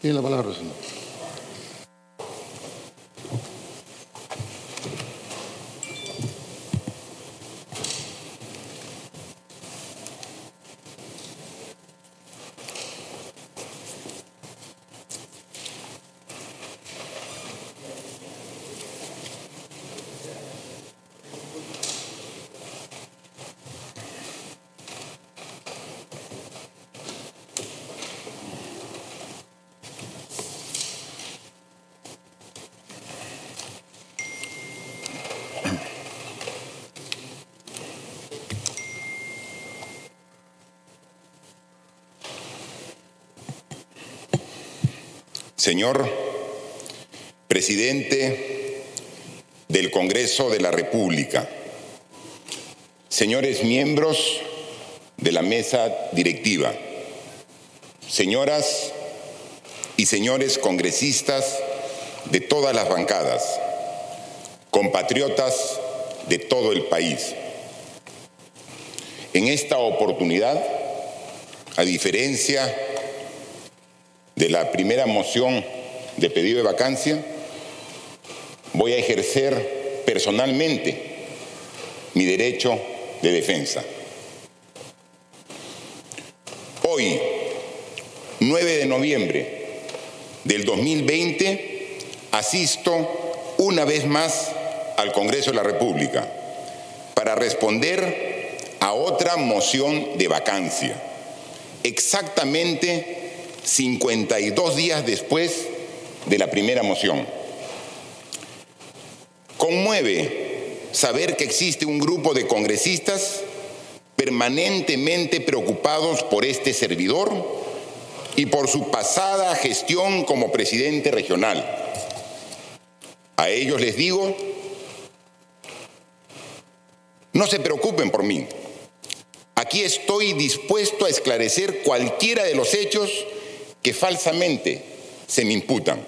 Tiene la palabra, señor. Señor presidente del Congreso de la República, señores miembros de la mesa directiva, señoras y señores congresistas de todas las bancadas, compatriotas de todo el país. En esta oportunidad, a diferencia de la primera moción de pedido de vacancia, voy a ejercer personalmente mi derecho de defensa. Hoy, 9 de noviembre del 2020, asisto una vez más al Congreso de la República para responder a otra moción de vacancia, exactamente 52 días después de la primera moción. Conmueve saber que existe un grupo de congresistas permanentemente preocupados por este servidor y por su pasada gestión como presidente regional. A ellos les digo, no se preocupen por mí. Aquí estoy dispuesto a esclarecer cualquiera de los hechos que falsamente se me imputan.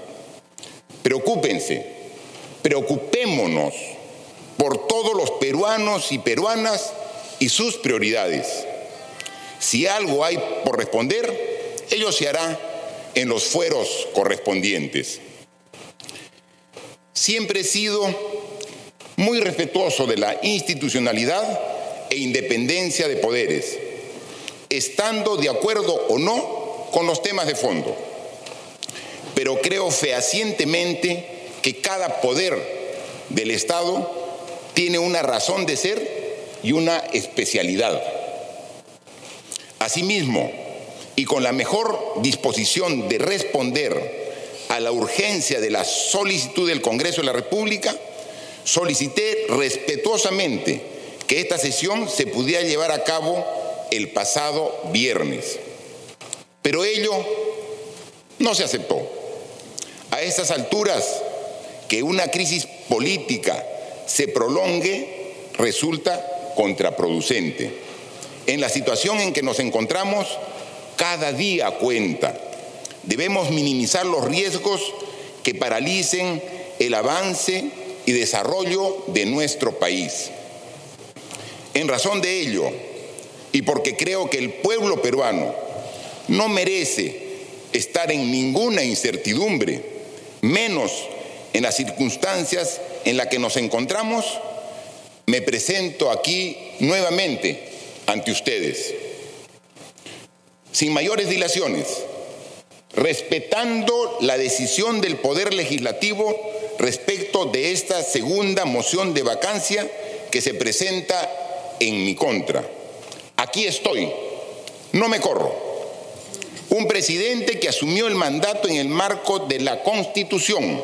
Preocúpense, preocupémonos por todos los peruanos y peruanas y sus prioridades. Si algo hay por responder, ello se hará en los fueros correspondientes. Siempre he sido muy respetuoso de la institucionalidad e independencia de poderes, estando de acuerdo o no con los temas de fondo. Pero creo fehacientemente que cada poder del Estado tiene una razón de ser y una especialidad. Asimismo, y con la mejor disposición de responder a la urgencia de la solicitud del Congreso de la República, solicité respetuosamente que esta sesión se pudiera llevar a cabo el pasado viernes. Pero ello no se aceptó. A estas alturas, que una crisis política se prolongue resulta contraproducente. En la situación en que nos encontramos, cada día cuenta. Debemos minimizar los riesgos que paralicen el avance y desarrollo de nuestro país. En razón de ello, y porque creo que el pueblo peruano no merece estar en ninguna incertidumbre, menos en las circunstancias en las que nos encontramos, me presento aquí nuevamente ante ustedes, sin mayores dilaciones, respetando la decisión del Poder Legislativo respecto de esta segunda moción de vacancia que se presenta en mi contra. Aquí estoy, no me corro un presidente que asumió el mandato en el marco de la Constitución.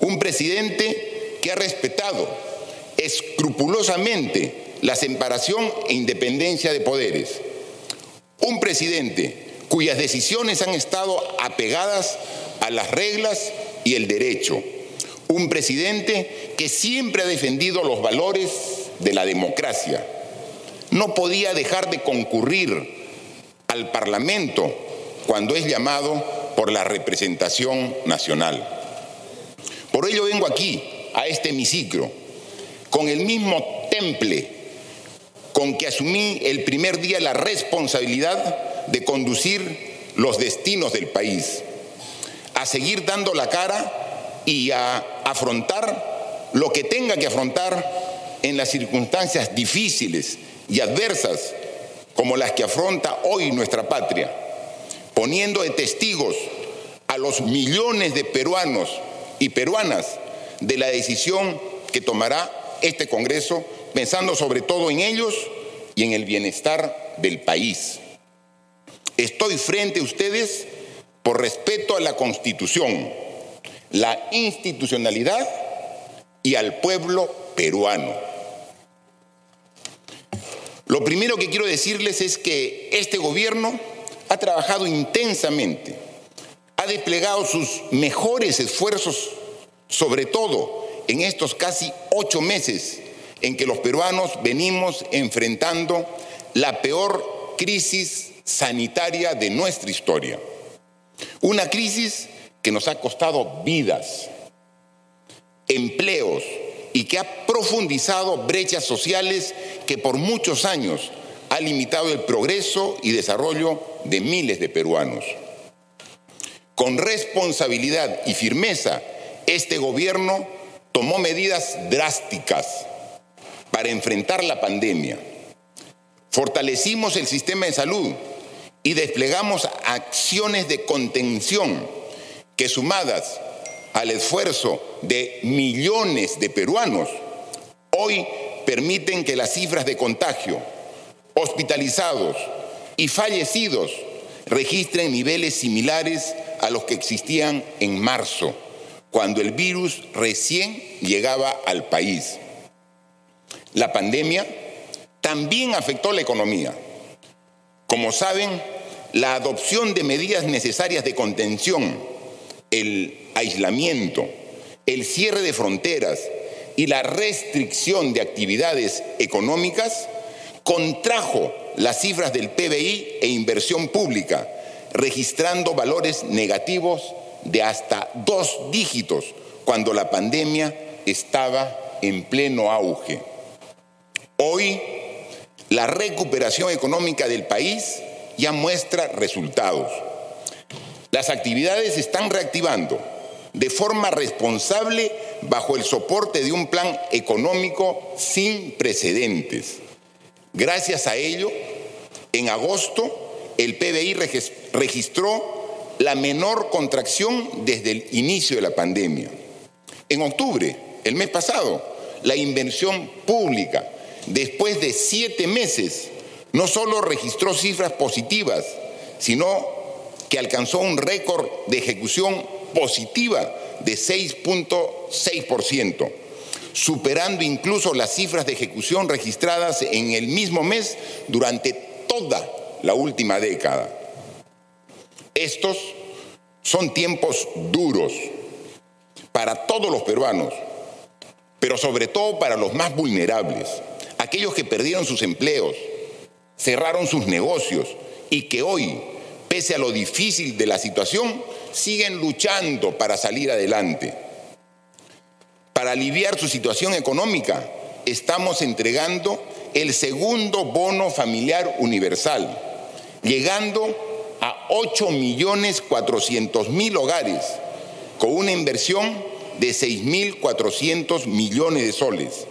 Un presidente que ha respetado escrupulosamente la separación e independencia de poderes. Un presidente cuyas decisiones han estado apegadas a las reglas y el derecho. Un presidente que siempre ha defendido los valores de la democracia. No podía dejar de concurrir al Parlamento cuando es llamado por la representación nacional. Por ello vengo aquí, a este hemiciclo, con el mismo temple con que asumí el primer día la responsabilidad de conducir los destinos del país, a seguir dando la cara y a afrontar lo que tenga que afrontar en las circunstancias difíciles y adversas como las que afronta hoy nuestra patria, poniendo de testigos a los millones de peruanos y peruanas de la decisión que tomará este Congreso, pensando sobre todo en ellos y en el bienestar del país. Estoy frente a ustedes por respeto a la Constitución, la institucionalidad y al pueblo peruano. Lo primero que quiero decirles es que este gobierno ha trabajado intensamente, ha desplegado sus mejores esfuerzos, sobre todo en estos casi ocho meses en que los peruanos venimos enfrentando la peor crisis sanitaria de nuestra historia. Una crisis que nos ha costado vidas, empleos y que ha profundizado brechas sociales que por muchos años ha limitado el progreso y desarrollo de miles de peruanos. Con responsabilidad y firmeza, este gobierno tomó medidas drásticas para enfrentar la pandemia. Fortalecimos el sistema de salud y desplegamos acciones de contención que sumadas al esfuerzo de millones de peruanos, hoy permiten que las cifras de contagio, hospitalizados y fallecidos registren niveles similares a los que existían en marzo, cuando el virus recién llegaba al país. La pandemia también afectó la economía. Como saben, la adopción de medidas necesarias de contención, el aislamiento, el cierre de fronteras y la restricción de actividades económicas contrajo las cifras del PBI e inversión pública, registrando valores negativos de hasta dos dígitos cuando la pandemia estaba en pleno auge. Hoy, la recuperación económica del país ya muestra resultados. Las actividades se están reactivando de forma responsable bajo el soporte de un plan económico sin precedentes. Gracias a ello, en agosto el PBI registró la menor contracción desde el inicio de la pandemia. En octubre, el mes pasado, la inversión pública, después de siete meses, no solo registró cifras positivas, sino que alcanzó un récord de ejecución positiva de 6.6%, superando incluso las cifras de ejecución registradas en el mismo mes durante toda la última década. Estos son tiempos duros para todos los peruanos, pero sobre todo para los más vulnerables, aquellos que perdieron sus empleos, cerraron sus negocios y que hoy, pese a lo difícil de la situación, siguen luchando para salir adelante. Para aliviar su situación económica, estamos entregando el segundo bono familiar universal, llegando a 8 millones 400 mil hogares, con una inversión de 6.400 millones de soles.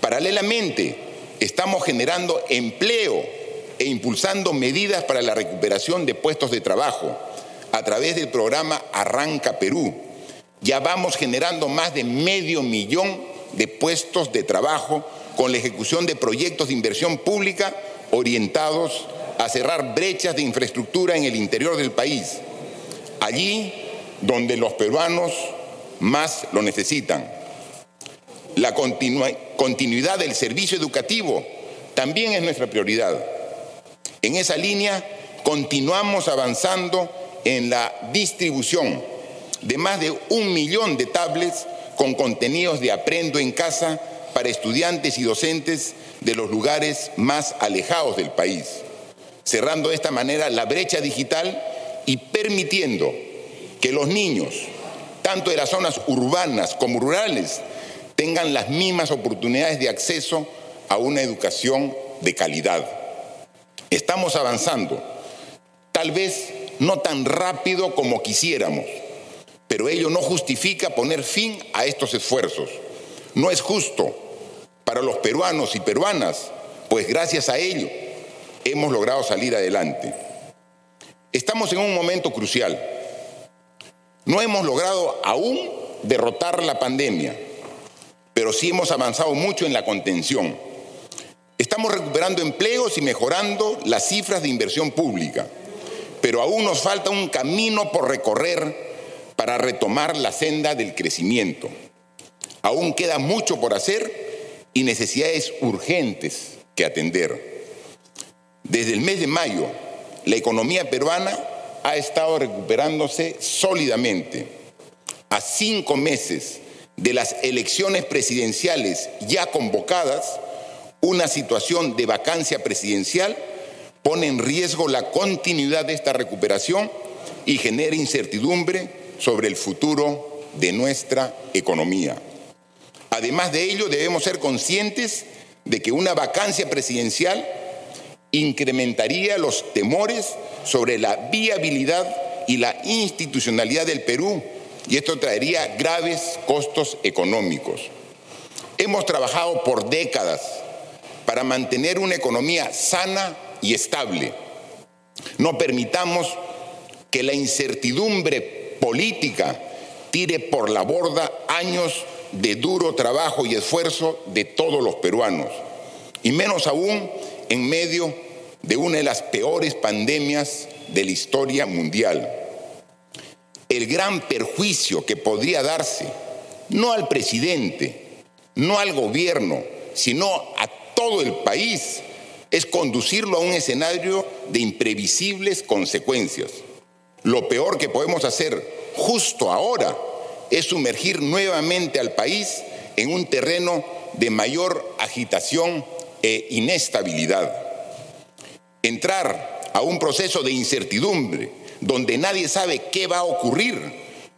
Paralelamente, estamos generando empleo e impulsando medidas para la recuperación de puestos de trabajo a través del programa Arranca Perú. Ya vamos generando más de medio millón de puestos de trabajo con la ejecución de proyectos de inversión pública orientados a cerrar brechas de infraestructura en el interior del país, allí donde los peruanos más lo necesitan. La continuidad del servicio educativo también es nuestra prioridad. En esa línea continuamos avanzando en la distribución de más de un millón de tablets con contenidos de Aprendo en casa para estudiantes y docentes de los lugares más alejados del país, cerrando de esta manera la brecha digital y permitiendo que los niños, tanto de las zonas urbanas como rurales, tengan las mismas oportunidades de acceso a una educación de calidad. Estamos avanzando, tal vez no tan rápido como quisiéramos, pero ello no justifica poner fin a estos esfuerzos. No es justo para los peruanos y peruanas, pues gracias a ello hemos logrado salir adelante. Estamos en un momento crucial. No hemos logrado aún derrotar la pandemia, pero sí hemos avanzado mucho en la contención. Estamos recuperando empleos y mejorando las cifras de inversión pública, pero aún nos falta un camino por recorrer para retomar la senda del crecimiento. Aún queda mucho por hacer y necesidades urgentes que atender. Desde el mes de mayo, la economía peruana ha estado recuperándose sólidamente. A cinco meses de las elecciones presidenciales ya convocadas, una situación de vacancia presidencial pone en riesgo la continuidad de esta recuperación y genera incertidumbre sobre el futuro de nuestra economía. Además de ello, debemos ser conscientes de que una vacancia presidencial incrementaría los temores sobre la viabilidad y la institucionalidad del Perú y esto traería graves costos económicos. Hemos trabajado por décadas para mantener una economía sana y estable. No permitamos que la incertidumbre política tire por la borda años de duro trabajo y esfuerzo de todos los peruanos, y menos aún en medio de una de las peores pandemias de la historia mundial. El gran perjuicio que podría darse, no al presidente, no al gobierno, sino a todo el país, es conducirlo a un escenario de imprevisibles consecuencias. Lo peor que podemos hacer justo ahora es sumergir nuevamente al país en un terreno de mayor agitación e inestabilidad. Entrar a un proceso de incertidumbre donde nadie sabe qué va a ocurrir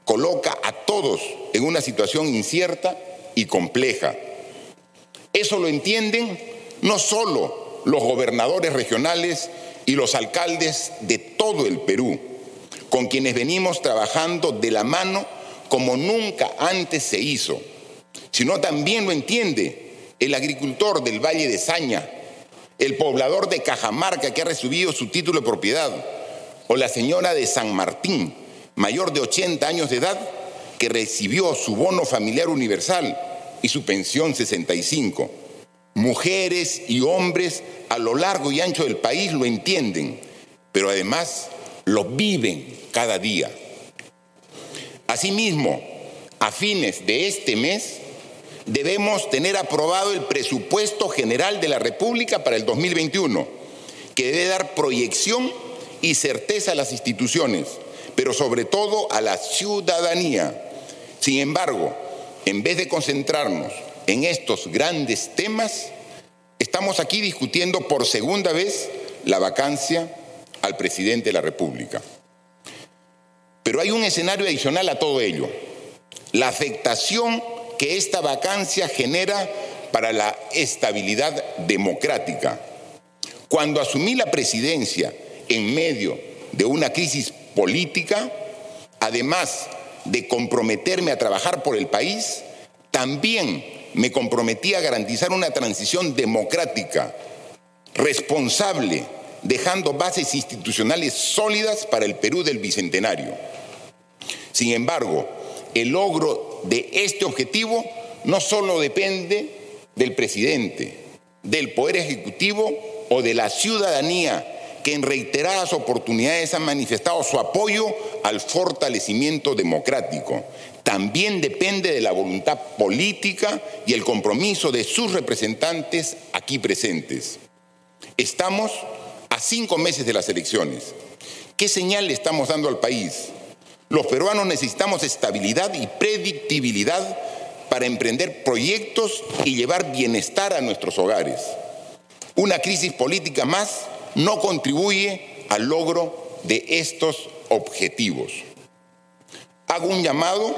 coloca a todos en una situación incierta y compleja. Eso lo entienden no solo los gobernadores regionales y los alcaldes de todo el Perú, con quienes venimos trabajando de la mano como nunca antes se hizo, sino también lo entiende el agricultor del Valle de Saña, el poblador de Cajamarca que ha recibido su título de propiedad, o la señora de San Martín, mayor de 80 años de edad, que recibió su bono familiar universal y su pensión 65. Mujeres y hombres a lo largo y ancho del país lo entienden, pero además lo viven cada día. Asimismo, a fines de este mes, debemos tener aprobado el presupuesto general de la República para el 2021, que debe dar proyección y certeza a las instituciones, pero sobre todo a la ciudadanía. Sin embargo, en vez de concentrarnos en estos grandes temas, estamos aquí discutiendo por segunda vez la vacancia al presidente de la República. Pero hay un escenario adicional a todo ello, la afectación que esta vacancia genera para la estabilidad democrática. Cuando asumí la presidencia en medio de una crisis política, además de comprometerme a trabajar por el país, también me comprometí a garantizar una transición democrática, responsable, dejando bases institucionales sólidas para el Perú del Bicentenario. Sin embargo, el logro de este objetivo no solo depende del presidente, del Poder Ejecutivo o de la ciudadanía que en reiteradas oportunidades han manifestado su apoyo al fortalecimiento democrático. También depende de la voluntad política y el compromiso de sus representantes aquí presentes. Estamos a cinco meses de las elecciones. ¿Qué señal le estamos dando al país? Los peruanos necesitamos estabilidad y predictibilidad para emprender proyectos y llevar bienestar a nuestros hogares. Una crisis política más no contribuye al logro de estos objetivos. Hago un llamado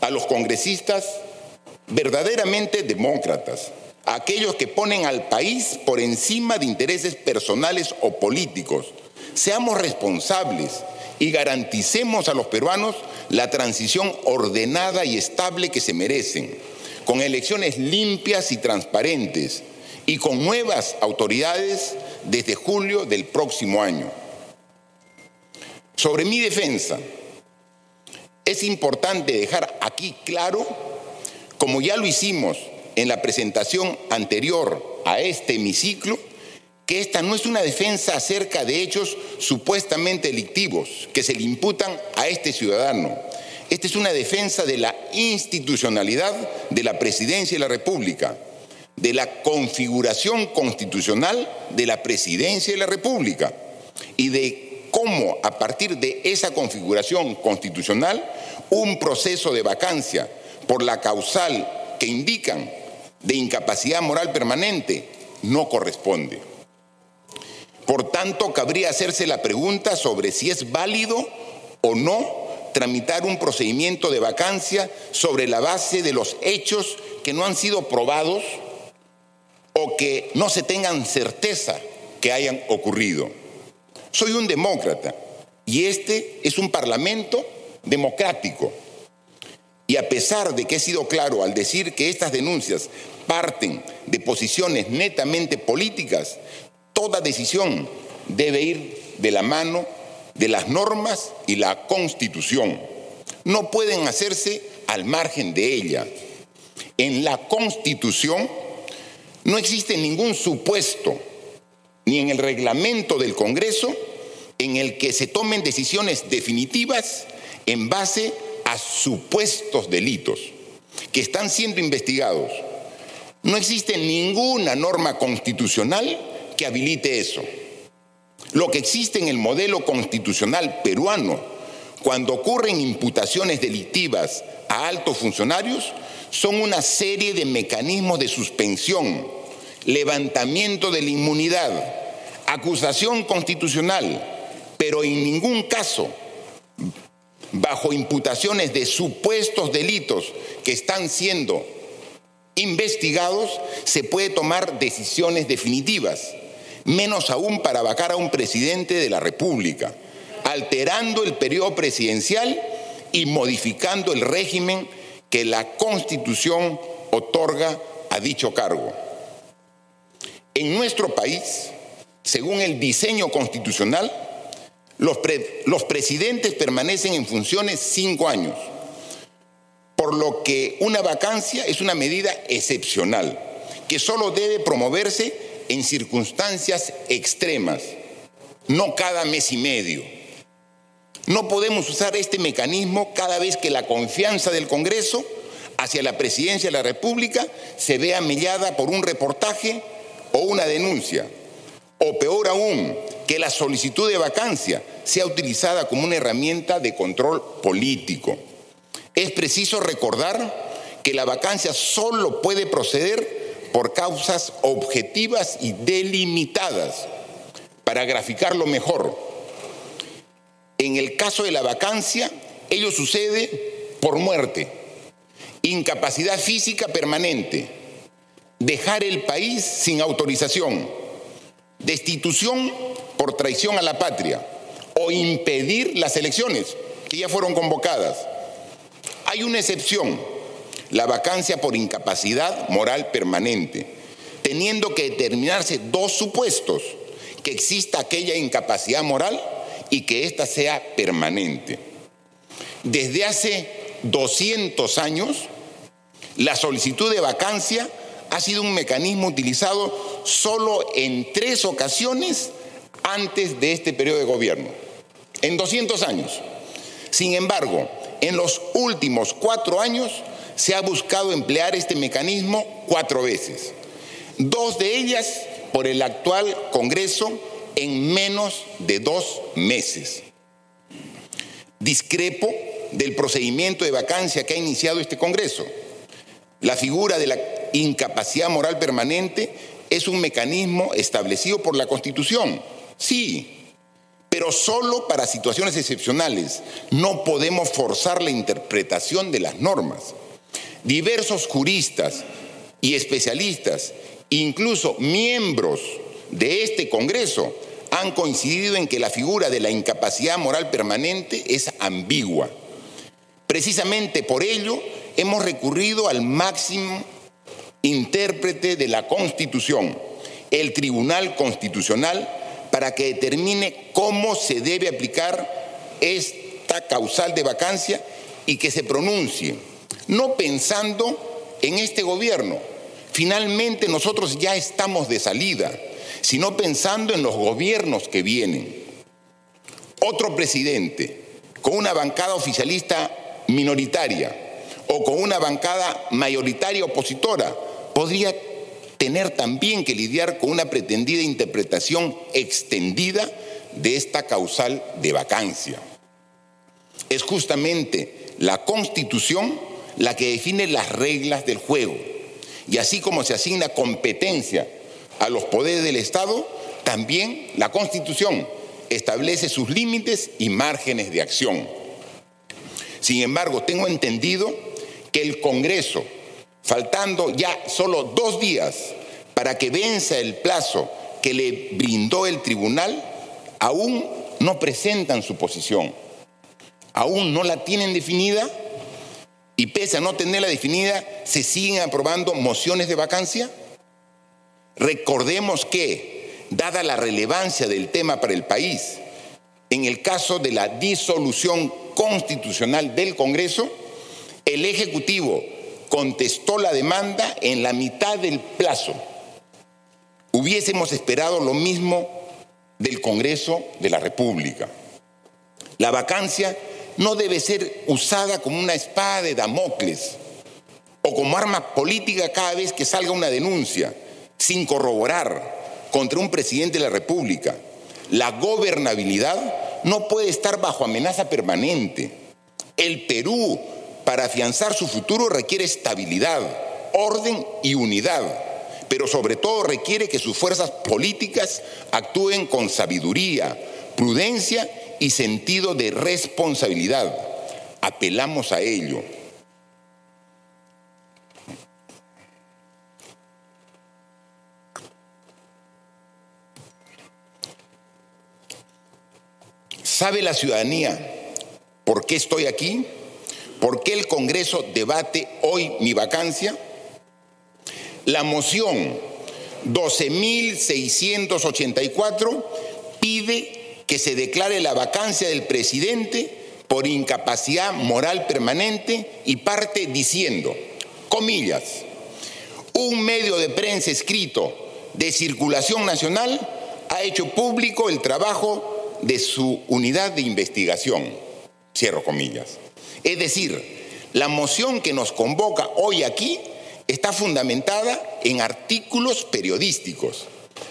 a los congresistas verdaderamente demócratas, a aquellos que ponen al país por encima de intereses personales o políticos. Seamos responsables y garanticemos a los peruanos la transición ordenada y estable que se merecen, con elecciones limpias y transparentes y con nuevas autoridades desde julio del próximo año. Sobre mi defensa, es importante dejar aquí claro, como ya lo hicimos en la presentación anterior a este hemiciclo, que esta no es una defensa acerca de hechos supuestamente delictivos que se le imputan a este ciudadano. Esta es una defensa de la institucionalidad de la presidencia de la República, de la configuración constitucional de la presidencia de la República y de cómo a partir de esa configuración constitucional un proceso de vacancia por la causal que indican de incapacidad moral permanente no corresponde. Por tanto, cabría hacerse la pregunta sobre si es válido o no tramitar un procedimiento de vacancia sobre la base de los hechos que no han sido probados o que no se tengan certeza que hayan ocurrido. Soy un demócrata y este es un parlamento democrático. Y a pesar de que he sido claro al decir que estas denuncias parten de posiciones netamente políticas, toda decisión debe ir de la mano de las normas y la constitución. No pueden hacerse al margen de ella. En la constitución no existe ningún supuesto, ni en el reglamento del Congreso, en el que se tomen decisiones definitivas en base a supuestos delitos que están siendo investigados. No existe ninguna norma constitucional que habilite eso. Lo que existe en el modelo constitucional peruano, cuando ocurren imputaciones delictivas a altos funcionarios, son una serie de mecanismos de suspensión, levantamiento de la inmunidad, acusación constitucional, pero en ningún caso bajo imputaciones de supuestos delitos que están siendo investigados, se puede tomar decisiones definitivas menos aún para vacar a un presidente de la República, alterando el periodo presidencial y modificando el régimen que la Constitución otorga a dicho cargo. En nuestro país, según el diseño constitucional, los, presidentes permanecen en funciones cinco años, por lo que una vacancia es una medida excepcional que solo debe promoverse en circunstancias extremas, no cada mes y medio. No podemos usar este mecanismo cada vez que la confianza del Congreso hacia la presidencia de la República se vea mellada por un reportaje o una denuncia. O peor aún, que la solicitud de vacancia sea utilizada como una herramienta de control político. Es preciso recordar que la vacancia solo puede proceder por causas objetivas y delimitadas. Para graficarlo mejor, en el caso de la vacancia, ello sucede por muerte, incapacidad física permanente, dejar el país sin autorización, destitución por traición a la patria o impedir las elecciones que ya fueron convocadas. Hay una excepción la vacancia por incapacidad moral permanente, teniendo que determinarse dos supuestos, que exista aquella incapacidad moral y que ésta sea permanente. Desde hace 200 años, la solicitud de vacancia ha sido un mecanismo utilizado solo en tres ocasiones antes de este periodo de gobierno, en 200 años. Sin embargo, en los últimos cuatro años se ha buscado emplear este mecanismo cuatro veces, dos de ellas por el actual Congreso en menos de dos meses. Discrepo del procedimiento de vacancia que ha iniciado este Congreso. La figura de la incapacidad moral permanente es un mecanismo establecido por la Constitución, sí, pero solo para situaciones excepcionales. No podemos forzar la interpretación de las normas. Diversos juristas y especialistas, incluso miembros de este Congreso, han coincidido en que la figura de la incapacidad moral permanente es ambigua. Precisamente por ello hemos recurrido al máximo intérprete de la Constitución, el Tribunal Constitucional, para que determine cómo se debe aplicar esta causal de vacancia y que se pronuncie, no pensando en este gobierno. Finalmente nosotros ya estamos de salida, sino pensando en los gobiernos que vienen. Otro presidente con una bancada oficialista minoritaria o con una bancada mayoritaria opositora podría tener también que lidiar con una pretendida interpretación extendida de esta causal de vacancia. Es justamente la Constitución la que define las reglas del juego. Y así como se asigna competencia a los poderes del Estado, también la Constitución establece sus límites y márgenes de acción. Sin embargo, tengo entendido que el Congreso, faltando ya solo dos días para que venza el plazo que le brindó el tribunal, aún no presentan su posición, aún no la tienen definida y pese a no tenerla definida, se siguen aprobando mociones de vacancia. Recordemos que, dada la relevancia del tema para el país, en el caso de la disolución constitucional del Congreso, el Ejecutivo contestó la demanda en la mitad del plazo. Hubiésemos esperado lo mismo del Congreso de la República. La vacancia no debe ser usada como una espada de Damocles o como arma política cada vez que salga una denuncia sin corroborar contra un presidente de la República. La gobernabilidad no puede estar bajo amenaza permanente. El Perú para afianzar su futuro requiere estabilidad, orden y unidad, pero sobre todo requiere que sus fuerzas políticas actúen con sabiduría, prudencia y sentido de responsabilidad. Apelamos a ello. ¿Sabe la ciudadanía por qué estoy aquí? ¿Por qué el Congreso debate hoy mi vacancia? La moción 12.684 pide que se declare la vacancia del presidente por incapacidad moral permanente y parte diciendo, comillas, un medio de prensa escrito de circulación nacional ha hecho público el trabajo de su unidad de investigación. Cierro comillas. Es decir, la moción que nos convoca hoy aquí está fundamentada en artículos periodísticos.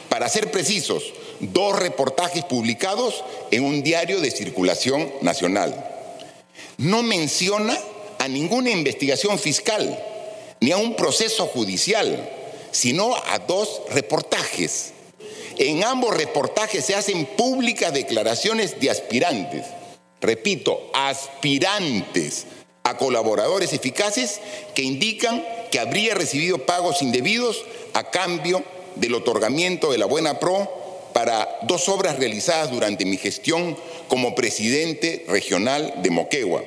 Para ser precisos, dos reportajes publicados en un diario de circulación nacional. No menciona a ninguna investigación fiscal ni a un proceso judicial, sino a dos reportajes. En ambos reportajes se hacen públicas declaraciones de aspirantes repito, aspirantes a colaboradores eficaces que indican que habría recibido pagos indebidos a cambio del otorgamiento de la Buena Pro para dos obras realizadas durante mi gestión como presidente regional de Moquegua.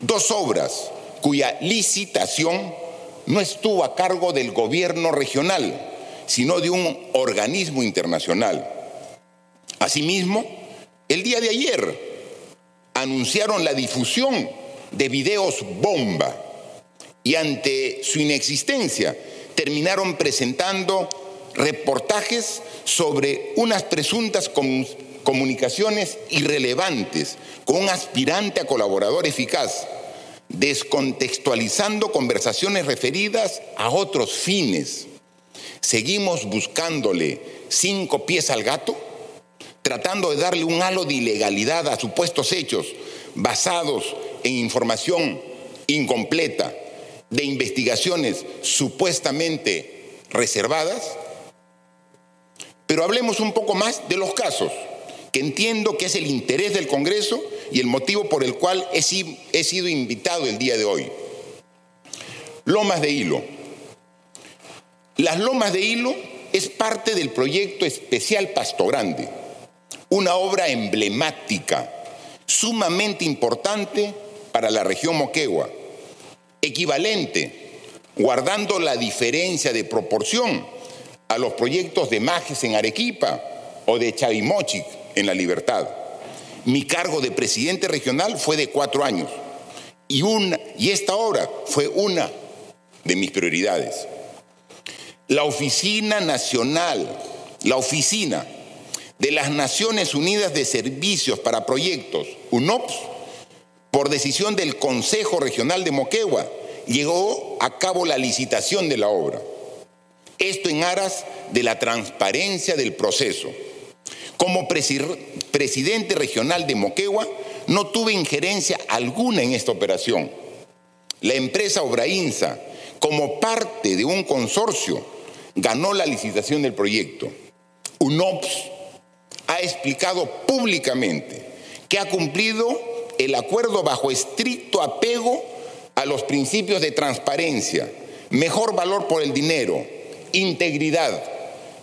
Dos obras cuya licitación no estuvo a cargo del gobierno regional, sino de un organismo internacional. Asimismo, el día de ayer anunciaron la difusión de videos bomba y ante su inexistencia terminaron presentando reportajes sobre unas presuntas comunicaciones irrelevantes con un aspirante a colaborador eficaz, descontextualizando conversaciones referidas a otros fines. ¿Seguimos buscándole cinco pies al gato? Tratando de darle un halo de ilegalidad a supuestos hechos basados en información incompleta de investigaciones supuestamente reservadas. Pero hablemos un poco más de los casos, que entiendo que es el interés del Congreso y el motivo por el cual he, sido invitado el día de hoy. Lomas de Hilo. Las Lomas de Hilo es parte del proyecto especial Pasto Grande una obra emblemática, sumamente importante para la región Moquegua, equivalente, guardando la diferencia de proporción a los proyectos de Majes en Arequipa o de Chavimochic en La Libertad. Mi cargo de presidente regional fue de cuatro años y, una, y esta obra fue una de mis prioridades. La Oficina Nacional, la Oficina de las Naciones Unidas de Servicios para Proyectos, UNOPS, por decisión del Consejo Regional de Moquegua, llegó a cabo la licitación de la obra. Esto en aras de la transparencia del proceso. Como presidente regional de Moquegua, no tuve injerencia alguna en esta operación. La empresa Obrainsa, como parte de un consorcio, ganó la licitación del proyecto. UNOPS ha explicado públicamente que ha cumplido el acuerdo bajo estricto apego a los principios de transparencia, mejor valor por el dinero, integridad,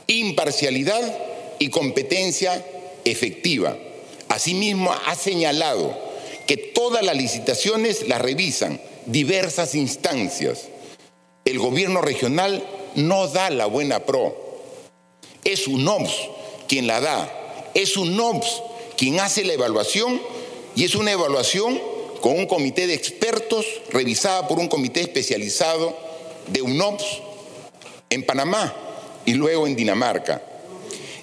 imparcialidad y competencia efectiva. Asimismo, ha señalado que todas las licitaciones las revisan diversas instancias. El gobierno regional no da la buena pro. Es un OMS quien la da. Es un OMS quien hace la evaluación y es una evaluación con un comité de expertos revisada por un comité especializado de UNOPS en Panamá y luego en Dinamarca.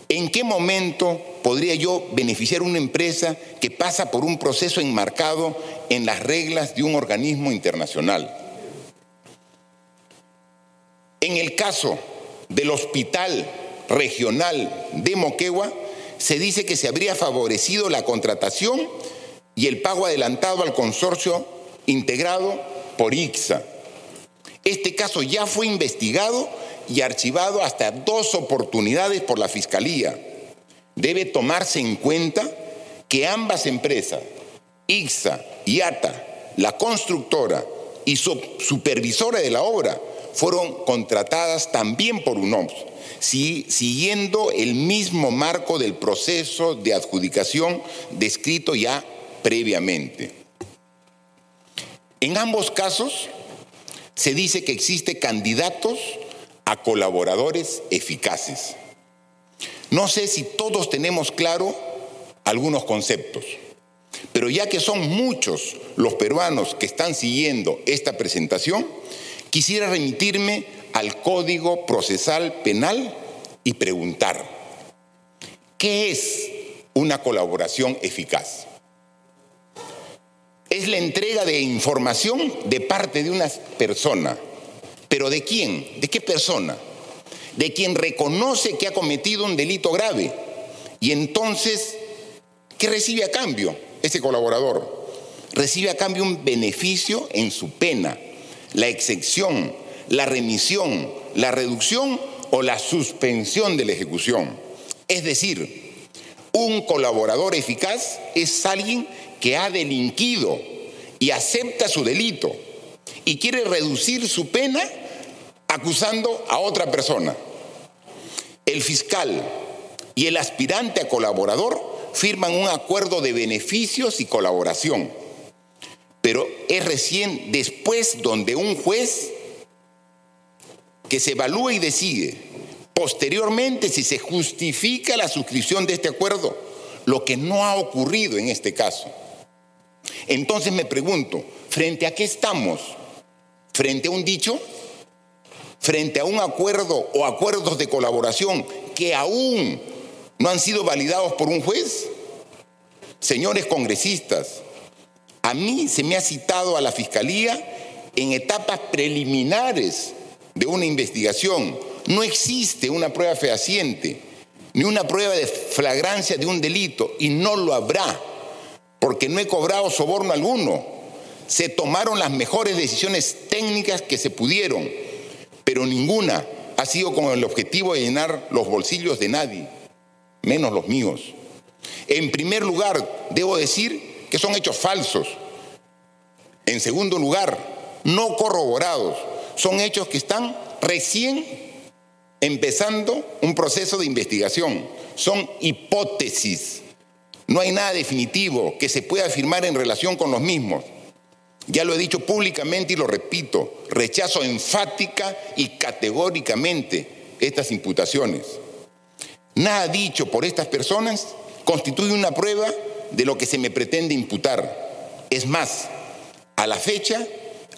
¿En qué momento podría yo beneficiar una empresa que pasa por un proceso enmarcado en las reglas de un organismo internacional? En el caso del Hospital Regional de Moquegua, se dice que se habría favorecido la contratación y el pago adelantado al consorcio integrado por ICSA. Este caso ya fue investigado y archivado hasta dos oportunidades por la Fiscalía. Debe tomarse en cuenta que ambas empresas, ICSA y ATA, la constructora y su supervisora de la obra, fueron contratadas también por UNOPS, siguiendo el mismo marco del proceso de adjudicación descrito ya previamente. En ambos casos se dice que existe candidatos a colaboradores eficaces. No sé si todos tenemos claro algunos conceptos, pero ya que son muchos los peruanos que están siguiendo esta presentación, quisiera remitirme al Código Procesal Penal y preguntar, ¿qué es una colaboración eficaz? es la entrega de información de parte de una persona. ¿Pero de quién? ¿De qué persona? De quien reconoce que ha cometido un delito grave. Y entonces, ¿qué recibe a cambio ese colaborador? Recibe a cambio un beneficio en su pena, la excepción, la remisión, la reducción o la suspensión de la ejecución. Es decir, un colaborador eficaz es alguien que ha delinquido y acepta su delito y quiere reducir su pena acusando a otra persona. El fiscal y el aspirante a colaborador firman un acuerdo de beneficios y colaboración, pero es recién después donde un juez que se evalúa y decide posteriormente si se justifica la suscripción de este acuerdo, lo que no ha ocurrido en este caso. Entonces me pregunto, ¿frente a qué estamos? ¿Frente a un dicho? ¿Frente a un acuerdo o acuerdos de colaboración que aún no han sido validados por un juez? Señores congresistas, a mí se me ha citado a la Fiscalía en etapas preliminares de una investigación. No existe una prueba fehaciente ni una prueba de flagrancia de un delito y no lo habrá porque no he cobrado soborno alguno. Se tomaron las mejores decisiones técnicas que se pudieron, pero ninguna ha sido con el objetivo de llenar los bolsillos de nadie, menos los míos. En primer lugar, debo decir que son hechos falsos. En segundo lugar, no corroborados. Son hechos que están recién empezando un proceso de investigación. Son hipótesis No hay nada definitivo que se pueda afirmar en relación con los mismos. Ya lo he dicho públicamente y lo repito, rechazo enfática y categóricamente estas imputaciones. Nada dicho por estas personas constituye una prueba de lo que se me pretende imputar. Es más, a la fecha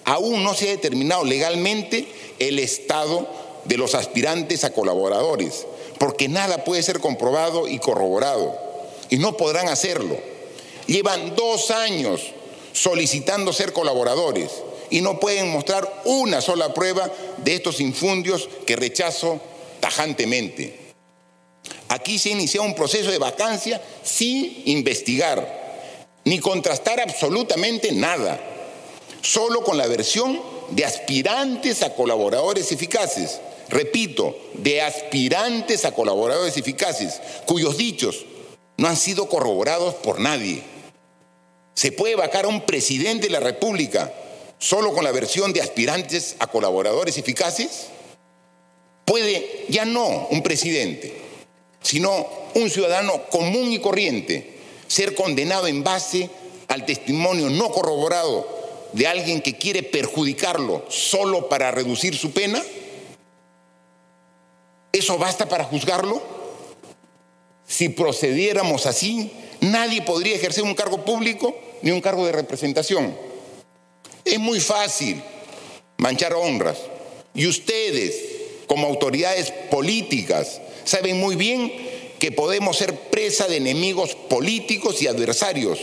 aún no se ha determinado legalmente el estado de los aspirantes a colaboradores, porque nada puede ser comprobado y corroborado, y no podrán hacerlo. Llevan dos años solicitando ser colaboradores y no pueden mostrar una sola prueba de estos infundios que rechazo tajantemente. Aquí se inicia un proceso de vacancia sin investigar, ni contrastar absolutamente nada, solo con la versión de aspirantes a colaboradores eficaces. Repito, de aspirantes a colaboradores eficaces, cuyos dichos no han sido corroborados por nadie. ¿Se puede vacar a un presidente de la República solo con la versión de aspirantes a colaboradores eficaces? Puede ya no un presidente, sino un ciudadano común y corriente ser condenado en base al testimonio no corroborado de alguien que quiere perjudicarlo solo para reducir su pena? ¿Eso basta para juzgarlo? Si procediéramos así, nadie podría ejercer un cargo público ni un cargo de representación. Es muy fácil manchar honras. Y ustedes, como autoridades políticas, saben muy bien que podemos ser presa de enemigos políticos y adversarios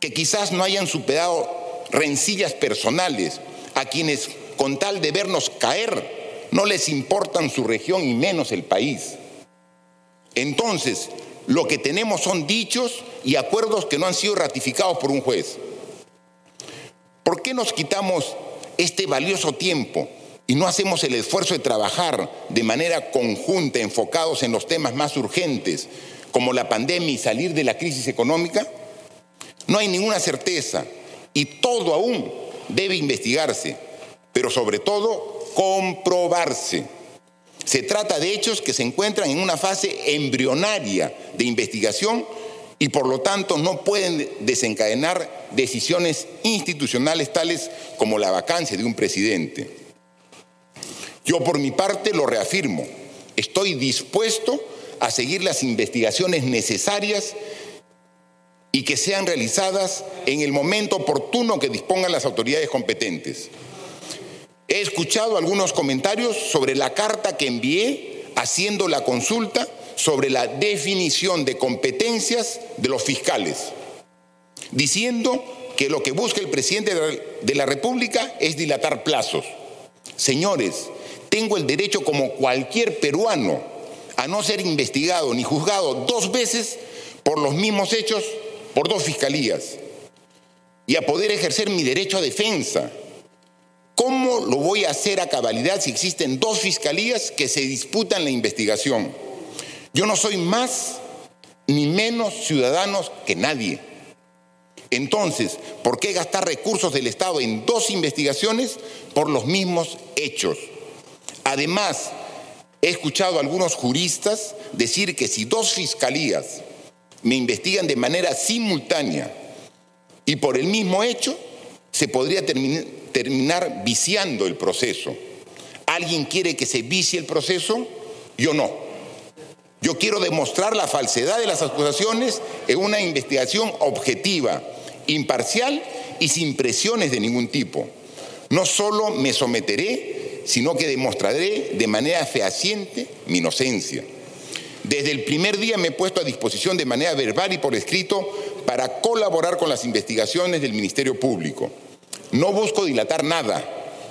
que quizás no hayan superado rencillas personales, a quienes con tal de vernos caer no les importan su región y menos el país. Entonces, lo que tenemos son dichos y acuerdos que no han sido ratificados por un juez. ¿Por qué nos quitamos este valioso tiempo y no hacemos el esfuerzo de trabajar de manera conjunta, enfocados en los temas más urgentes, como la pandemia y salir de la crisis económica? No hay ninguna certeza y todo aún debe investigarse, pero sobre todo comprobarse. Se trata de hechos que se encuentran en una fase embrionaria de investigación y por lo tanto no pueden desencadenar decisiones institucionales tales como la vacancia de un presidente. Yo por mi parte lo reafirmo, estoy dispuesto a seguir las investigaciones necesarias y que sean realizadas en el momento oportuno que dispongan las autoridades competentes. He escuchado algunos comentarios sobre la carta que envié haciendo la consulta sobre la definición de competencias de los fiscales, diciendo que lo que busca el presidente de la República es dilatar plazos. Señores, tengo el derecho como cualquier peruano a no ser investigado ni juzgado dos veces por los mismos hechos por dos fiscalías y a poder ejercer mi derecho a defensa. ¿Cómo lo voy a hacer a cabalidad si existen dos fiscalías que se disputan la investigación? Yo no soy más ni menos ciudadanos que nadie. Entonces, ¿por qué gastar recursos del Estado en dos investigaciones por los mismos hechos? Además, he escuchado a algunos juristas decir que si dos fiscalías me investigan de manera simultánea y por el mismo hecho, se podría terminar viciando el proceso. ¿Alguien quiere que se vicie el proceso? Yo no. Yo quiero demostrar la falsedad de las acusaciones en una investigación objetiva, imparcial y sin presiones de ningún tipo. No solo me someteré, sino que demostraré de manera fehaciente mi inocencia. Desde el primer día me he puesto a disposición de manera verbal y por escrito para colaborar con las investigaciones del Ministerio Público. No busco dilatar nada,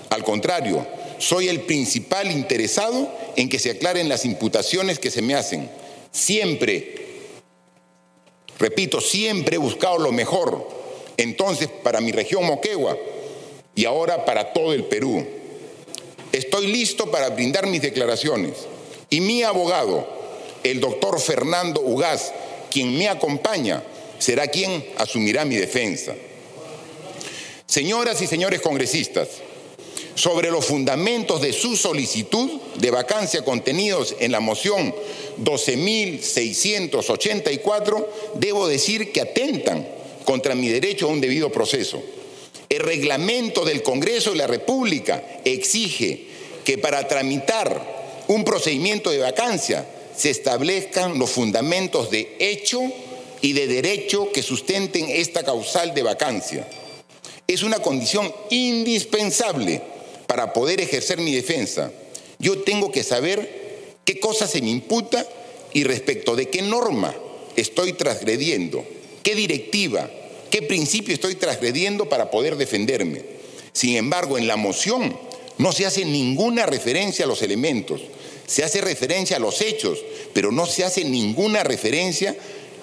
al contrario, soy el principal interesado en que se aclaren las imputaciones que se me hacen. Siempre, repito, siempre he buscado lo mejor, entonces para mi región Moquegua y ahora para todo el Perú. Estoy listo para brindar mis declaraciones y mi abogado, el doctor Fernando Ugaz, quien me acompaña, será quien asumirá mi defensa. Señoras y señores congresistas, sobre los fundamentos de su solicitud de vacancia contenidos en la moción 12.684, debo decir que atentan contra mi derecho a un debido proceso. El reglamento del Congreso de la República exige que para tramitar un procedimiento de vacancia se establezcan los fundamentos de hecho y de derecho que sustenten esta causal de vacancia. Es una condición indispensable para poder ejercer mi defensa. Yo tengo que saber qué cosa se me imputa y respecto de qué norma estoy transgrediendo, qué directiva, qué principio estoy transgrediendo para poder defenderme. Sin embargo, en la moción no se hace ninguna referencia a los elementos, se hace referencia a los hechos, pero no se hace ninguna referencia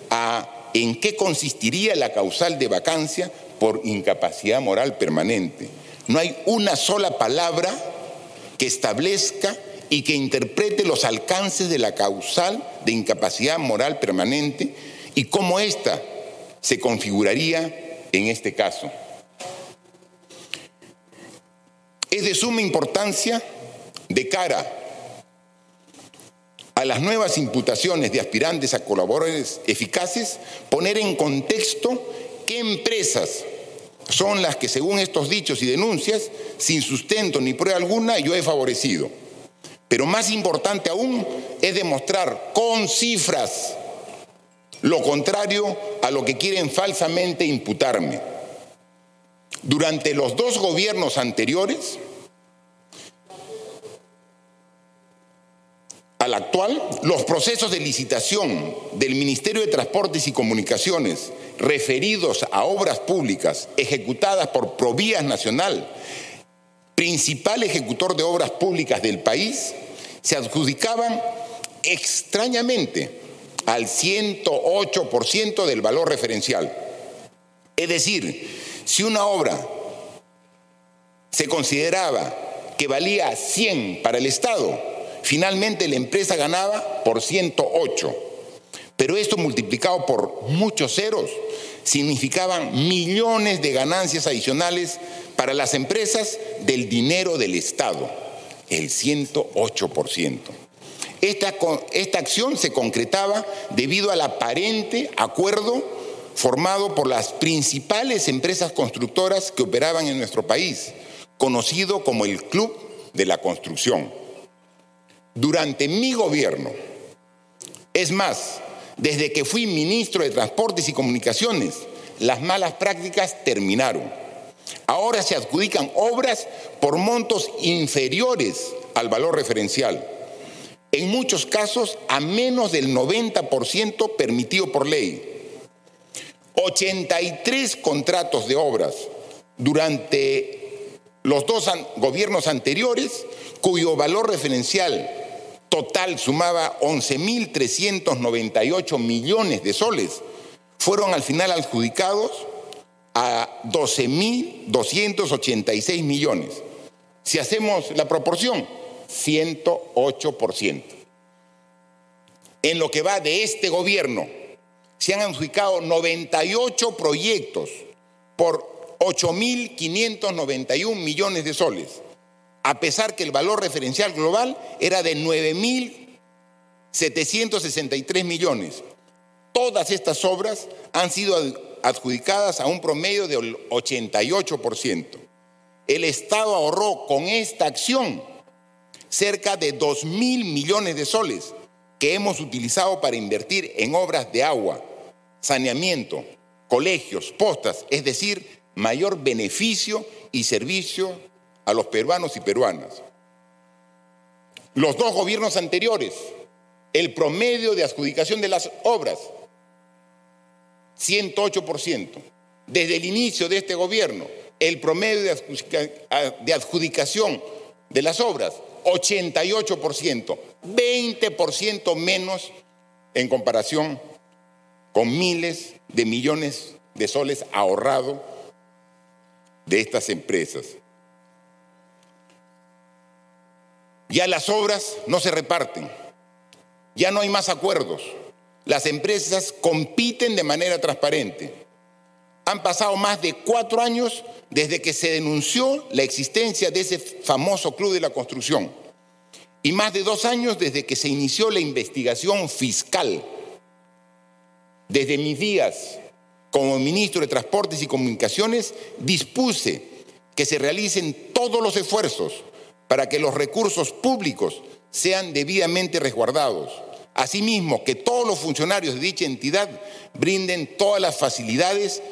a en qué consistiría la causal de vacancia por incapacidad moral permanente. No hay una sola palabra que establezca y que interprete los alcances de la causal de incapacidad moral permanente y cómo ésta se configuraría en este caso. Es de suma importancia de cara a las nuevas imputaciones de aspirantes a colaboradores eficaces, poner en contexto qué empresas son las que, según estos dichos y denuncias, sin sustento ni prueba alguna, yo he favorecido. Pero más importante aún es demostrar con cifras lo contrario a lo que quieren falsamente imputarme. Durante los dos gobiernos anteriores, al actual, los procesos de licitación del Ministerio de Transportes y Comunicaciones referidos a obras públicas ejecutadas por Provías Nacional, principal ejecutor de obras públicas del país, se adjudicaban extrañamente al 108% del valor referencial. Es decir, si una obra se consideraba que valía 100 para el Estado, Finalmente la empresa ganaba por 108, pero esto multiplicado por muchos ceros significaban millones de ganancias adicionales para las empresas del dinero del Estado, el 108%. Esta, esta acción se concretaba debido al aparente acuerdo formado por las principales empresas constructoras que operaban en nuestro país, conocido como el Club de la Construcción durante mi gobierno. Es más, desde que fui ministro de Transportes y Comunicaciones, las malas prácticas terminaron. Ahora se adjudican obras por montos inferiores al valor referencial. En muchos casos a menos del 90% permitido por ley. 83 contratos de obras durante los dos gobiernos anteriores cuyo valor referencial total sumaba 11.398 millones de soles, fueron al final adjudicados a 12.286 millones. Si hacemos la proporción, 108%. En lo que va de este gobierno, se han adjudicado 98 proyectos por 8.591 millones de soles a pesar que el valor referencial global era de 9.763 millones. Todas estas obras han sido adjudicadas a un promedio del 88%. El Estado ahorró con esta acción cerca de 2 mil millones de soles que hemos utilizado para invertir en obras de agua, saneamiento, colegios, postas, es decir, mayor beneficio y servicio a los peruanos y peruanas. Los dos gobiernos anteriores, el promedio de adjudicación de las obras, 108%. Desde el inicio de este gobierno, el promedio de adjudicación de las obras, 88%, 20% menos en comparación con miles de millones de soles ahorrados de estas empresas. Ya las obras no se reparten, ya no hay más acuerdos, las empresas compiten de manera transparente. Han pasado más de cuatro años desde que se denunció la existencia de ese famoso Club de la Construcción y más de dos años desde que se inició la investigación fiscal. Desde mis días como ministro de Transportes y Comunicaciones dispuse que se realicen todos los esfuerzos para que los recursos públicos sean debidamente resguardados. Asimismo, que todos los funcionarios de dicha entidad brinden todas las facilidades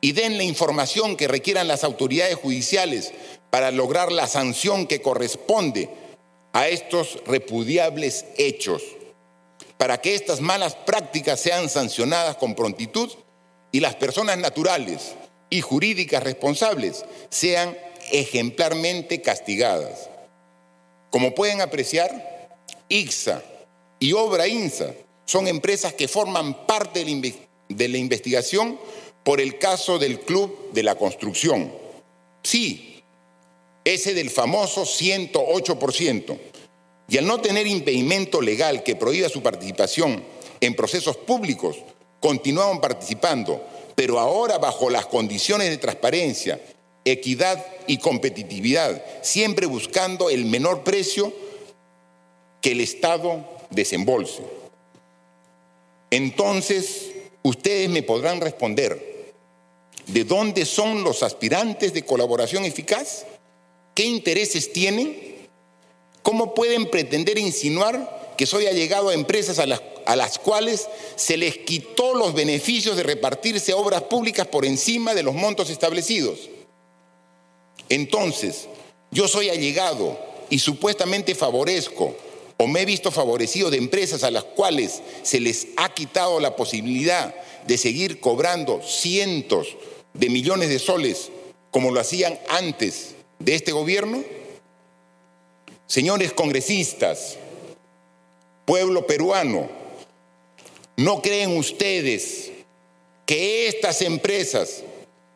y den la información que requieran las autoridades judiciales para lograr la sanción que corresponde a estos repudiables hechos, para que estas malas prácticas sean sancionadas con prontitud y las personas naturales y jurídicas responsables sean ejemplarmente castigadas. Como pueden apreciar, IXA y Obra INSA son empresas que forman parte de la investigación por el caso del Club de la Construcción. Sí, ese del famoso 108%. Y al no tener impedimento legal que prohíba su participación en procesos públicos, continuaron participando, pero ahora bajo las condiciones de transparencia, equidad y competitividad, siempre buscando el menor precio que el Estado desembolse. Entonces, ustedes me podrán responder, ¿de dónde son los aspirantes de colaboración eficaz? ¿Qué intereses tienen? ¿Cómo pueden pretender insinuar que soy allegado a empresas a las, a las cuales se les quitó los beneficios de repartirse obras públicas por encima de los montos establecidos? Entonces, yo soy allegado y supuestamente favorezco o me he visto favorecido de empresas a las cuales se les ha quitado la posibilidad de seguir cobrando cientos de millones de soles como lo hacían antes de este gobierno? Señores congresistas, pueblo peruano, ¿no creen ustedes que estas empresas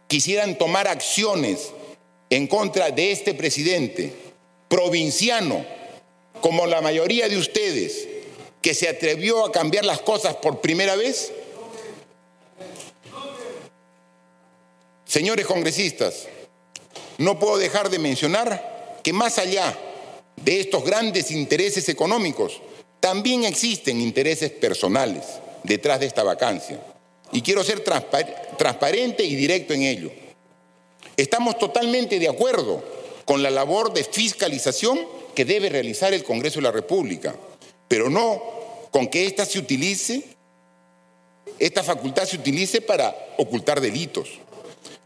quisieran tomar acciones en contra de este presidente provinciano, como la mayoría de ustedes, que se atrevió a cambiar las cosas por primera vez? Señores congresistas, no puedo dejar de mencionar que más allá de estos grandes intereses económicos, también existen intereses personales detrás de esta vacancia. Y quiero ser transparente y directo en ello. Estamos totalmente de acuerdo con la labor de fiscalización que debe realizar el Congreso de la República, pero no con que esta se utilice, esta facultad se utilice para ocultar delitos.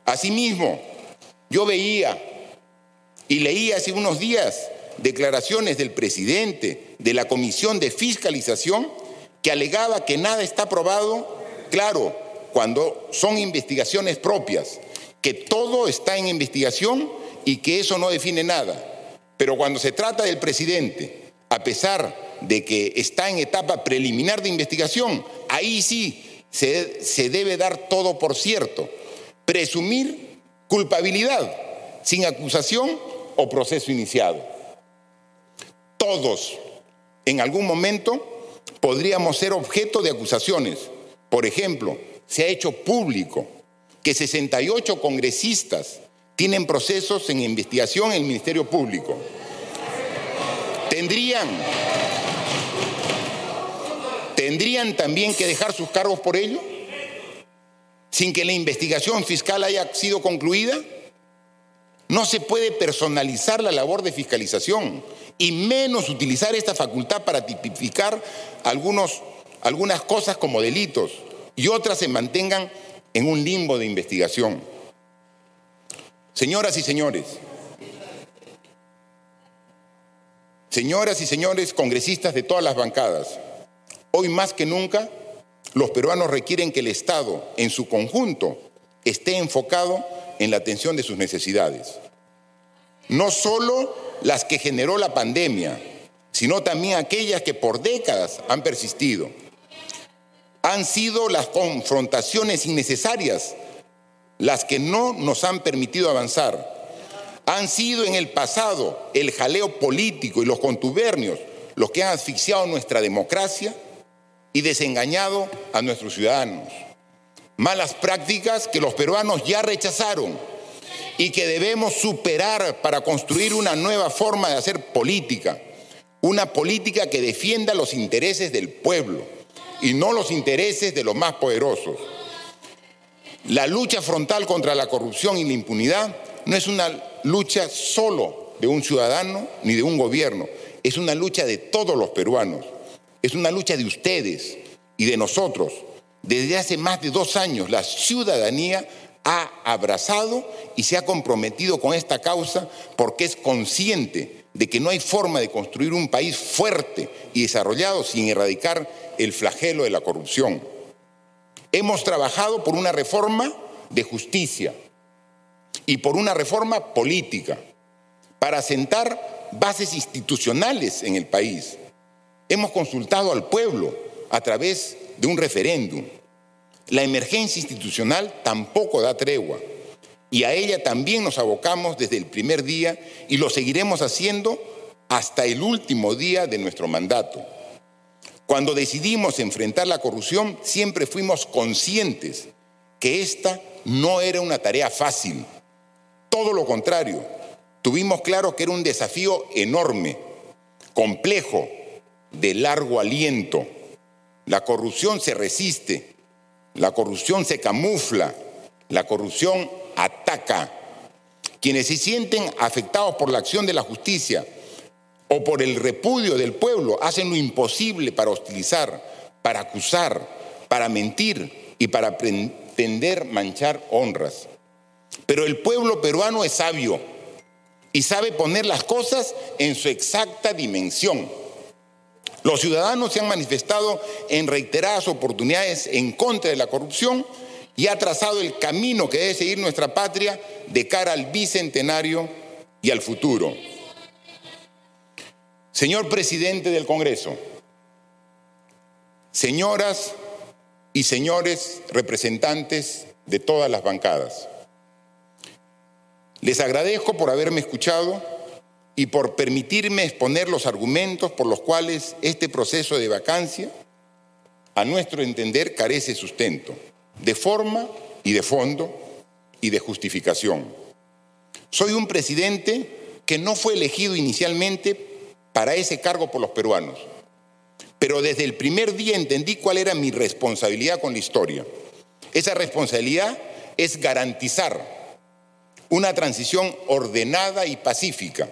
Asimismo, yo veía y leía hace unos días declaraciones del presidente de la Comisión de Fiscalización que alegaba que nada está probado, claro, cuando son investigaciones propias, que todo está en investigación y que eso no define nada. Pero cuando se trata del presidente, a pesar de que está en etapa preliminar de investigación, ahí sí se, se debe dar todo por cierto. Presumir culpabilidad sin acusación o proceso iniciado. Todos en algún momento podríamos ser objeto de acusaciones. Por ejemplo, se ha hecho público que 68 congresistas tienen procesos en investigación en el Ministerio Público. Tendrían, tendrían también que dejar sus cargos por ello, sin que la investigación fiscal haya sido concluida. No se puede personalizar la labor de fiscalización y menos utilizar esta facultad para tipificar algunas cosas como delitos y otras se mantengan en un limbo de investigación. Señoras y señores, señoras y señores congresistas de todas las bancadas, hoy más que nunca los peruanos requieren que el Estado en su conjunto esté enfocado en la atención de sus necesidades. No solo las que generó la pandemia, sino también aquellas que por décadas han persistido han sido las confrontaciones innecesarias las que no nos han permitido avanzar. Han sido en el pasado el jaleo político y los contubernios los que han asfixiado nuestra democracia y desengañado a nuestros ciudadanos. malas prácticas que los peruanos ya rechazaron y que debemos superar para construir una nueva forma de hacer política, una política que defienda los intereses del pueblo y no los intereses de los más poderosos. La lucha frontal contra la corrupción y la impunidad no es una lucha solo de un ciudadano ni de un gobierno, es una lucha de todos los peruanos, es una lucha de ustedes y de nosotros. Desde hace más de dos años la ciudadanía ha abrazado y se ha comprometido con esta causa porque es consciente de que no hay forma de construir un país fuerte y desarrollado sin erradicar el flagelo de la corrupción. Hemos trabajado por una reforma de justicia y por una reforma política para sentar bases institucionales en el país. Hemos consultado al pueblo a través de un referéndum la emergencia institucional tampoco da tregua y a ella también nos abocamos desde el primer día y lo seguiremos haciendo hasta el último día de nuestro mandato. Cuando decidimos enfrentar la corrupción, siempre fuimos conscientes que esta no era una tarea fácil. Todo lo contrario, tuvimos claro que era un desafío enorme, complejo, de largo aliento. La corrupción se resiste, la corrupción se camufla, la corrupción ataca. Quienes se sienten afectados por la acción de la justicia o por el repudio del pueblo hacen lo imposible para hostilizar, para acusar, para mentir y para pretender manchar honras. Pero el pueblo peruano es sabio y sabe poner las cosas en su exacta dimensión. Los ciudadanos se han manifestado en reiteradas oportunidades en contra de la corrupción y ha trazado el camino que debe seguir nuestra patria de cara al bicentenario y al futuro. Señor presidente del Congreso, señoras y señores representantes de todas las bancadas, les agradezco por haberme escuchado y por permitirme exponer los argumentos por los cuales este proceso de vacancia, a nuestro entender, carece sustento, de forma y de fondo y de justificación. Soy un presidente que no fue elegido inicialmente para ese cargo por los peruanos, pero desde el primer día entendí cuál era mi responsabilidad con la historia. Esa responsabilidad es garantizar una transición ordenada y pacífica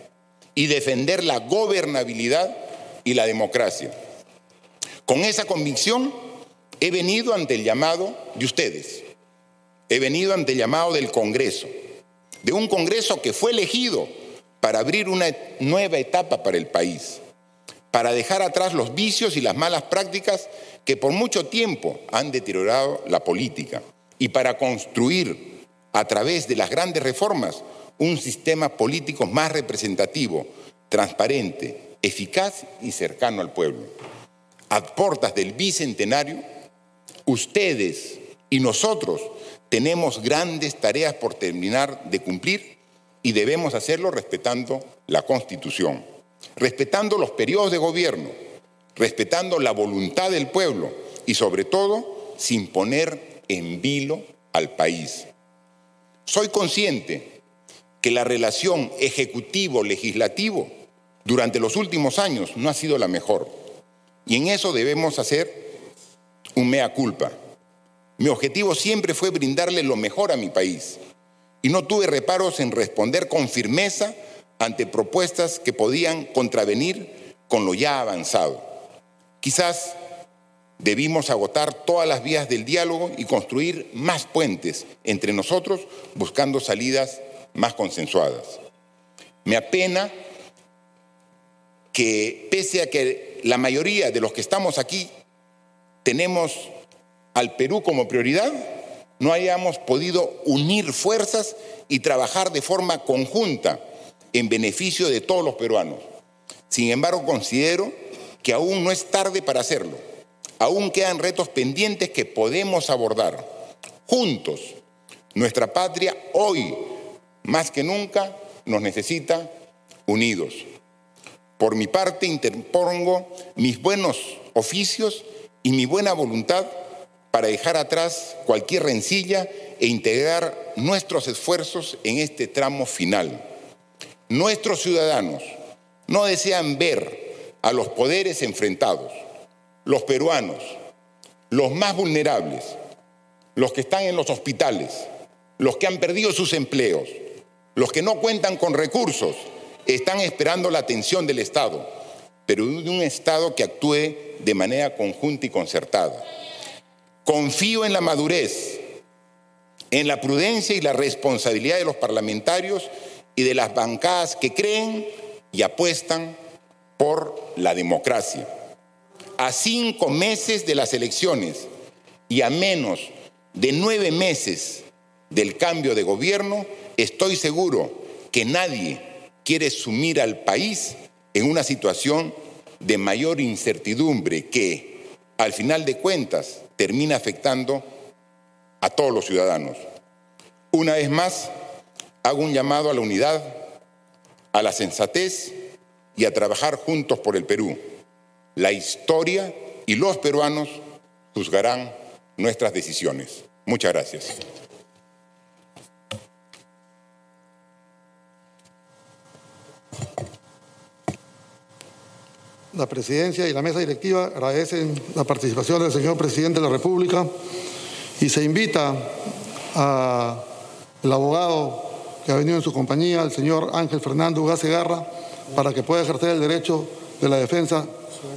y defender la gobernabilidad y la democracia. Con esa convicción he venido ante el llamado de ustedes, he venido ante el llamado del Congreso, de un Congreso que fue elegido para abrir una nueva etapa para el país, para dejar atrás los vicios y las malas prácticas que por mucho tiempo han deteriorado la política y para construir a través de las grandes reformas un sistema político más representativo, transparente, eficaz y cercano al pueblo. A portas del bicentenario, ustedes y nosotros tenemos grandes tareas por terminar de cumplir y debemos hacerlo respetando la Constitución, respetando los periodos de gobierno, respetando la voluntad del pueblo y sobre todo sin poner en vilo al país. Soy consciente que la relación ejecutivo-legislativo durante los últimos años no ha sido la mejor. Y en eso debemos hacer un mea culpa. Mi objetivo siempre fue brindarle lo mejor a mi país y no tuve reparos en responder con firmeza ante propuestas que podían contravenir con lo ya avanzado. Quizás debimos agotar todas las vías del diálogo y construir más puentes entre nosotros buscando salidas más consensuadas. Me apena que pese a que la mayoría de los que estamos aquí tenemos al Perú como prioridad, no hayamos podido unir fuerzas y trabajar de forma conjunta en beneficio de todos los peruanos. Sin embargo, considero que aún no es tarde para hacerlo. Aún quedan retos pendientes que podemos abordar juntos. Nuestra patria hoy más que nunca nos necesita unidos. Por mi parte interpongo mis buenos oficios y mi buena voluntad para dejar atrás cualquier rencilla e integrar nuestros esfuerzos en este tramo final. Nuestros ciudadanos no desean ver a los poderes enfrentados. Los peruanos, los más vulnerables, los que están en los hospitales, los que han perdido sus empleos, los que no cuentan con recursos, están esperando la atención del Estado, pero de un Estado que actúe de manera conjunta y concertada. Confío en la madurez, en la prudencia y la responsabilidad de los parlamentarios y de las bancadas que creen y apuestan por la democracia. A cinco meses de las elecciones y a menos de nueve meses del cambio de gobierno, estoy seguro que nadie quiere sumir al país en una situación de mayor incertidumbre que, al final de cuentas, termina afectando a todos los ciudadanos. Una vez más, hago un llamado a la unidad, a la sensatez y a trabajar juntos por el Perú. La historia y los peruanos juzgarán nuestras decisiones. Muchas gracias. La presidencia y la mesa directiva agradecen la participación del señor presidente de la República y se invita al abogado que ha venido en su compañía, el señor Ángel Fernando Ugaz Garra, para que pueda ejercer el derecho de la defensa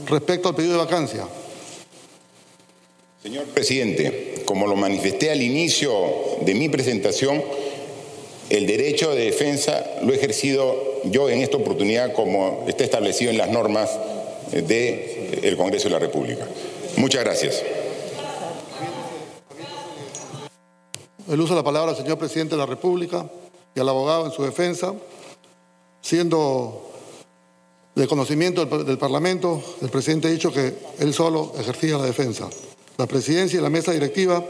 respecto al pedido de vacancia. Señor presidente, como lo manifesté al inicio de mi presentación, el derecho de defensa lo he ejercido yo en esta oportunidad como está establecido en las normas del Congreso de la República. Muchas gracias. El uso de la palabra al señor presidente de la República y al abogado en su defensa, siendo de conocimiento del, Parlamento, el presidente ha dicho que él solo ejercía la defensa. La presidencia y la mesa directiva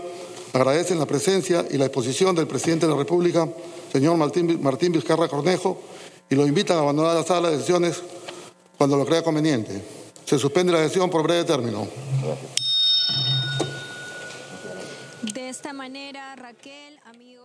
agradecen la presencia y la exposición del presidente de la República, señor Martín, Martín Vizcarra Cornejo, y lo invitan a abandonar la sala de sesiones cuando lo crea conveniente. Se suspende la sesión por breve término. De esta manera, Raquel, amigos.